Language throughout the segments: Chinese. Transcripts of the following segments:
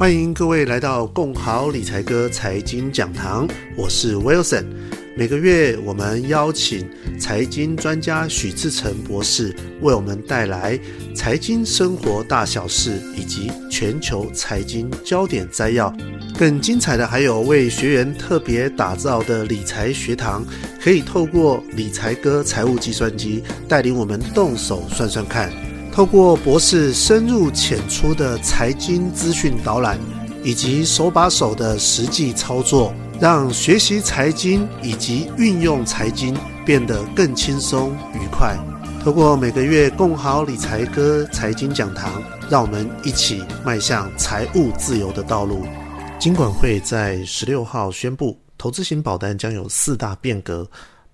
欢迎各位来到共好理财哥财经讲堂，我是 Wilson。每个月我们邀请财经专家许志成博士为我们带来财经生活大小事以及全球财经焦点摘要。更精彩的还有为学员特别打造的理财学堂，可以透过理财哥财务计算机带领我们动手算算看。透过博士深入浅出的财经资讯导览，以及手把手的实际操作。让学习财经以及运用财经变得更轻松愉快。透过每个月共好理财哥财经讲堂，让我们一起迈向财务自由的道路。金管会在十六号宣布，投资型保单将有四大变革，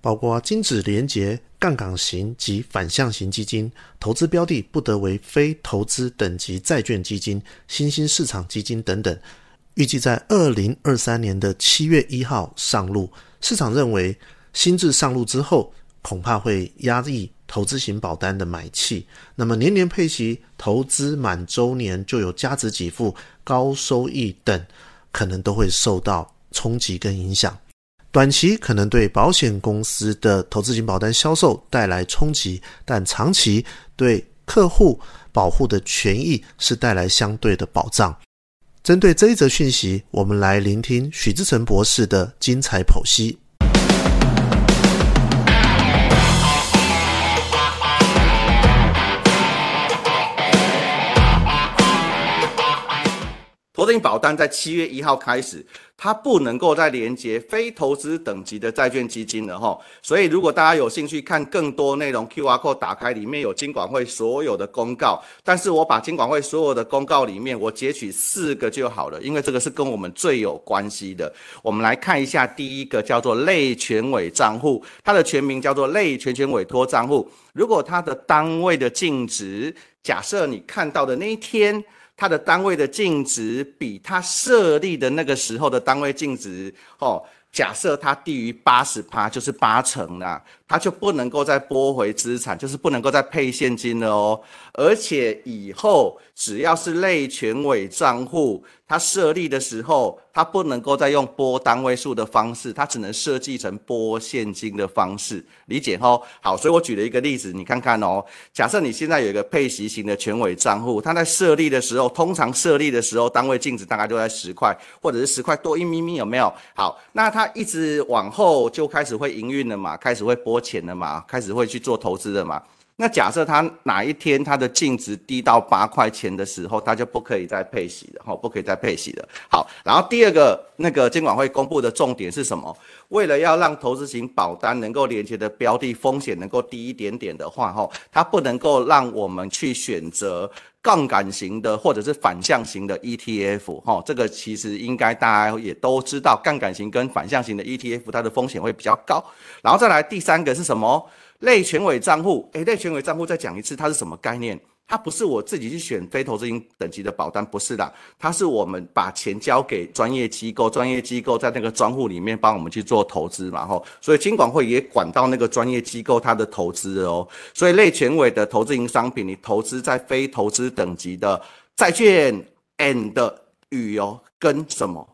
包括金质连结、杠杆型及反向型基金，投资标的不得为非投资等级债券基金、新兴市场基金等等。预计在二零二三年的七月一号上路，市场认为新制上路之后，恐怕会压抑投资型保单的买气。那么年年配息、投资满周年就有加值给付、高收益等，可能都会受到冲击跟影响。短期可能对保险公司的投资型保单销售带来冲击，但长期对客户保护的权益是带来相对的保障。针对这一则讯息，我们来聆听许志成博士的精彩剖析。投资型保单在七月一号开始。它不能够再连接非投资等级的债券基金了哈，所以如果大家有兴趣看更多内容，QR code 打开，里面有金管会所有的公告。但是我把金管会所有的公告里面，我截取四个就好了，因为这个是跟我们最有关系的。我们来看一下，第一个叫做类全委账户，它的全名叫做类全权委托账户。如果它的单位的净值，假设你看到的那一天。它的单位的净值比它设立的那个时候的单位净值，哦，假设它低于八十趴，就是八成啦，它就不能够再拨回资产，就是不能够再配现金了哦。而且以后只要是类权委账户，它设立的时候，它不能够再用拨单位数的方式，它只能设计成拨现金的方式，理解吼？好，所以我举了一个例子，你看看哦。假设你现在有一个配息型的全委账户，它在设立的时候，通常设立的时候单位净值大概就在十块，或者是十块多一咪咪，有没有？好，那它一直往后就开始会营运了嘛，开始会拨钱了嘛，开始会去做投资了嘛。那假设它哪一天它的净值低到八块钱的时候，它就不可以再配息了，哈，不可以再配息了。好，然后第二个那个监管会公布的重点是什么？为了要让投资型保单能够连接的标的风险能够低一点点的话，哈，它不能够让我们去选择杠杆型的或者是反向型的 ETF，哈，这个其实应该大家也都知道，杠杆型跟反向型的 ETF 它的风险会比较高。然后再来第三个是什么？类全委账户，诶，类全委账户再讲一次，它是什么概念？它不是我自己去选非投资型等级的保单，不是的，它是我们把钱交给专业机构，专业机构在那个专户里面帮我们去做投资嘛，吼，所以金管会也管到那个专业机构它的投资哦，所以类全委的投资型商品，你投资在非投资等级的债券 and 与哦跟什么？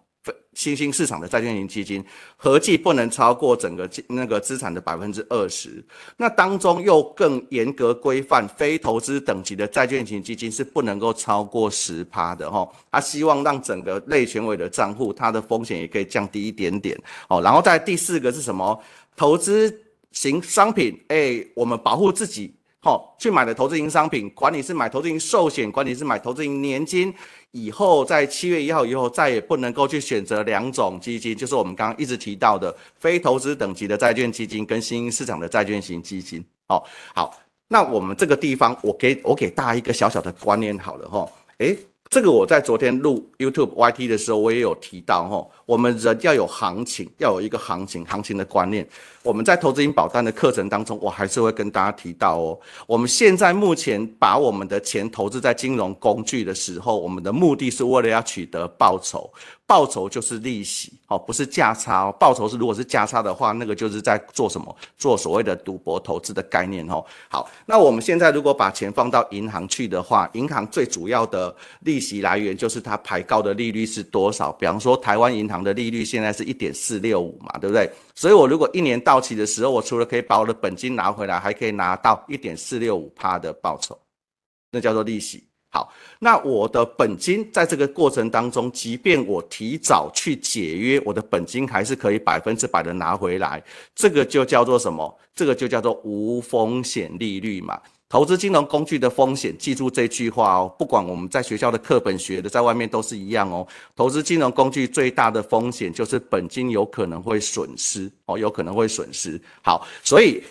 新兴市场的债券型基金合计不能超过整个那个资产的百分之二十，那当中又更严格规范非投资等级的债券型基金是不能够超过十趴的哈。他希望让整个类全委的账户它的风险也可以降低一点点哦。然后在第四个是什么？投资型商品，哎，我们保护自己。好，去买的投资型商品，管你是买投资型寿险，管你是买投资型年金，以后在七月一号以后再也不能够去选择两种基金，就是我们刚刚一直提到的非投资等级的债券基金跟新兴市场的债券型基金。好，好，那我们这个地方，我给我给大家一个小小的观念好了哈，诶，这个我在昨天录 YouTube YT 的时候，我也有提到哈，我们人要有行情，要有一个行情行情的观念。我们在投资型保单的课程当中，我还是会跟大家提到哦。我们现在目前把我们的钱投资在金融工具的时候，我们的目的是为了要取得报酬，报酬就是利息哦，不是价差哦。报酬是如果是价差的话，那个就是在做什么？做所谓的赌博投资的概念哦。好，那我们现在如果把钱放到银行去的话，银行最主要的利利息来源就是它排高的利率是多少。比方说，台湾银行的利率现在是一点四六五嘛，对不对？所以我如果一年到期的时候，我除了可以把我的本金拿回来，还可以拿到一点四六五趴的报酬，那叫做利息。好，那我的本金在这个过程当中，即便我提早去解约，我的本金还是可以百分之百的拿回来。这个就叫做什么？这个就叫做无风险利率嘛。投资金融工具的风险，记住这句话哦。不管我们在学校的课本学的，在外面都是一样哦。投资金融工具最大的风险就是本金有可能会损失哦，有可能会损失。好，所以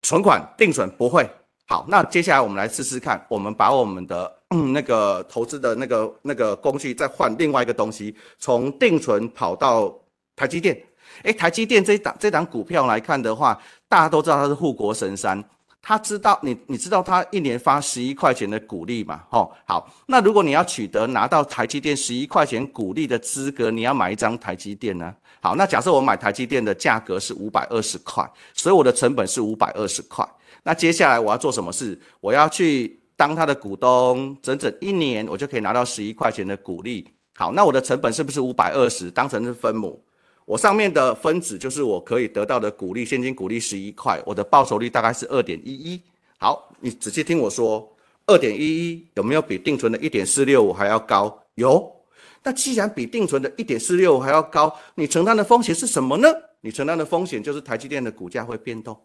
存款定存不会。好，那接下来我们来试试看，我们把我们的、那个投资的那个那个工具再换另外一个东西，从定存跑到台积电。诶，台积电这档这档股票来看的话，大家都知道它是护国神山，他知道你你知道他一年发十一块钱的股利嘛？哦，好，那如果你要取得拿到台积电十一块钱股利的资格，你要买一张台积电呢？好，那假设我买台积电的价格是五百二十块，所以我的成本是五百二十块。那接下来我要做什么事？我要去当他的股东，整整一年，我就可以拿到十一块钱的股利。好，那我的成本是不是五百二十？当成是分母，我上面的分子就是我可以得到的股利，现金股利十一块，我的报酬率大概是二点一一。好，你仔细听我说，二点一一有没有比定存的一点四六五还要高？有。那既然比定存的一点四六五还要高，你承担的风险是什么呢？你承担的风险就是台积电的股价会变动。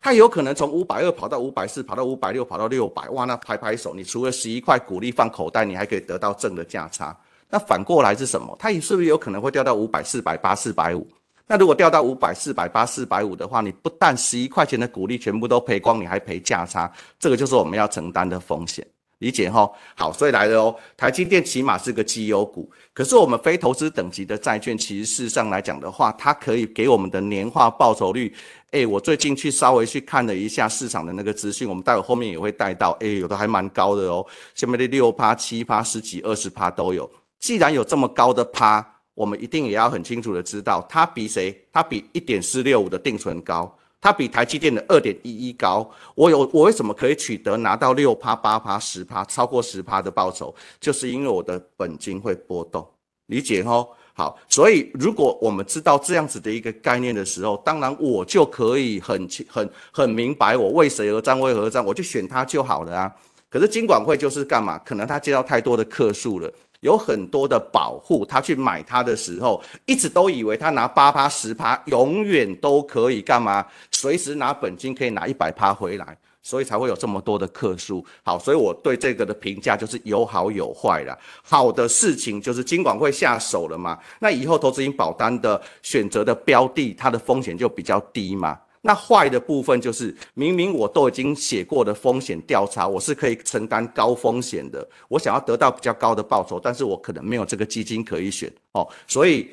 它有可能从五百二跑到五百四，跑到五百六，跑到六百，哇！那拍拍手，你除了十一块股利放口袋，你还可以得到正的价差。那反过来是什么？它也是不是有可能会掉到五百、四百八、四百五？那如果掉到五百、四百八、四百五的话，你不但十一块钱的股利全部都赔光，你还赔价差，这个就是我们要承担的风险。理解齁？好，所以来了哦。台积电起码是个绩优股，可是我们非投资等级的债券，其实事实上来讲的话，它可以给我们的年化报酬率。诶，我最近去稍微去看了一下市场的那个资讯，我们待会后面也会带到。诶，有的还蛮高的哦，下面的六趴、七趴、十几、二十趴都有。既然有这么高的趴，我们一定也要很清楚的知道，它比谁？它比一点四六五的定存高。它比台积电的二点一一高，我有我为什么可以取得拿到六趴八趴十趴超过十趴的报酬？就是因为我的本金会波动，理解哦？好，所以如果我们知道这样子的一个概念的时候，当然我就可以很清很很明白我为谁而战，为何而战，我就选它就好了啊。可是金管会就是干嘛？可能他接到太多的客诉了。有很多的保护，他去买它的时候，一直都以为他拿八趴十趴，永远都可以干嘛？随时拿本金可以拿一百趴回来，所以才会有这么多的客诉。好，所以我对这个的评价就是有好有坏啦。好的事情就是金管会下手了嘛，那以后投资型保单的选择的标的，它的风险就比较低嘛。那坏的部分就是，明明我都已经写过的风险调查，我是可以承担高风险的。我想要得到比较高的报酬，但是我可能没有这个基金可以选哦。所以，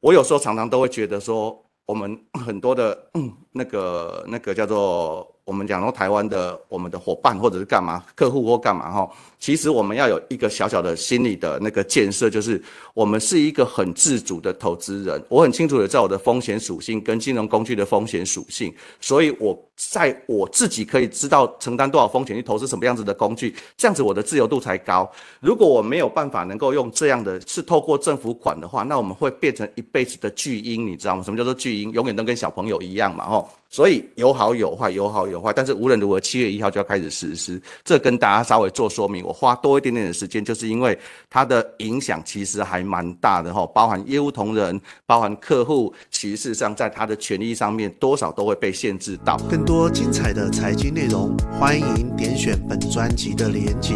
我有时候常常都会觉得说，我们很多的那个那个叫做。我们讲说台湾的我们的伙伴或者是干嘛客户或干嘛哈，其实我们要有一个小小的心理的那个建设，就是我们是一个很自主的投资人。我很清楚的知道我的风险属性跟金融工具的风险属性，所以我在我自己可以知道承担多少风险去投资什么样子的工具，这样子我的自由度才高。如果我没有办法能够用这样的，是透过政府款的话，那我们会变成一辈子的巨婴，你知道吗？什么叫做巨婴？永远都跟小朋友一样嘛，吼。所以有好有坏，有好有坏，但是无论如何，七月一号就要开始实施。这跟大家稍微做说明，我花多一点点的时间，就是因为它的影响其实还蛮大的哈，包含业务同仁，包含客户，其实上在他的权益上面，多少都会被限制到。更多精彩的财经内容，欢迎点选本专辑的连结，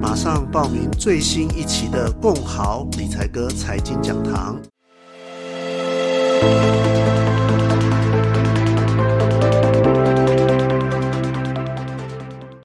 马上报名最新一期的共好理财哥财经讲堂。